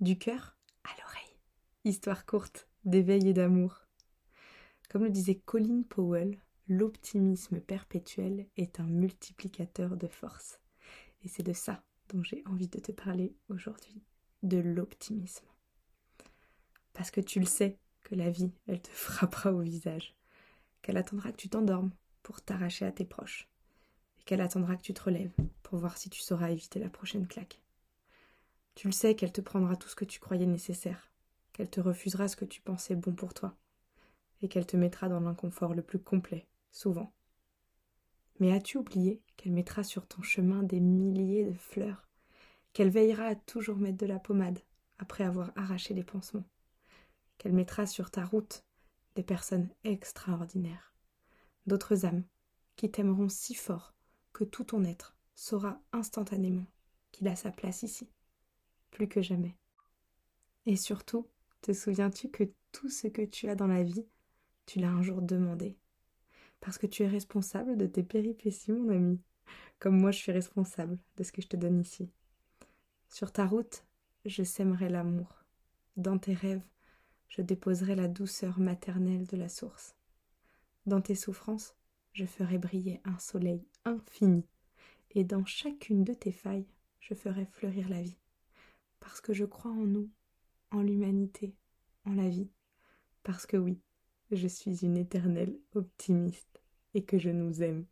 du cœur à l'oreille. Histoire courte d'éveil et d'amour. Comme le disait Colin Powell, l'optimisme perpétuel est un multiplicateur de force. Et c'est de ça dont j'ai envie de te parler aujourd'hui, de l'optimisme. Parce que tu le sais que la vie, elle te frappera au visage, qu'elle attendra que tu t'endormes pour t'arracher à tes proches, et qu'elle attendra que tu te relèves pour voir si tu sauras éviter la prochaine claque. Tu le sais qu'elle te prendra tout ce que tu croyais nécessaire, qu'elle te refusera ce que tu pensais bon pour toi, et qu'elle te mettra dans l'inconfort le plus complet, souvent. Mais as-tu oublié qu'elle mettra sur ton chemin des milliers de fleurs, qu'elle veillera à toujours mettre de la pommade après avoir arraché les pansements, qu'elle mettra sur ta route des personnes extraordinaires, d'autres âmes qui t'aimeront si fort que tout ton être saura instantanément qu'il a sa place ici, plus que jamais. Et surtout, te souviens-tu que tout ce que tu as dans la vie, tu l'as un jour demandé? Parce que tu es responsable de tes péripéties, mon ami, comme moi je suis responsable de ce que je te donne ici. Sur ta route, je sèmerai l'amour. Dans tes rêves, je déposerai la douceur maternelle de la source. Dans tes souffrances, je ferai briller un soleil infini, et dans chacune de tes failles, je ferai fleurir la vie, parce que je crois en nous, en l'humanité, en la vie, parce que oui, je suis une éternelle optimiste, et que je nous aime.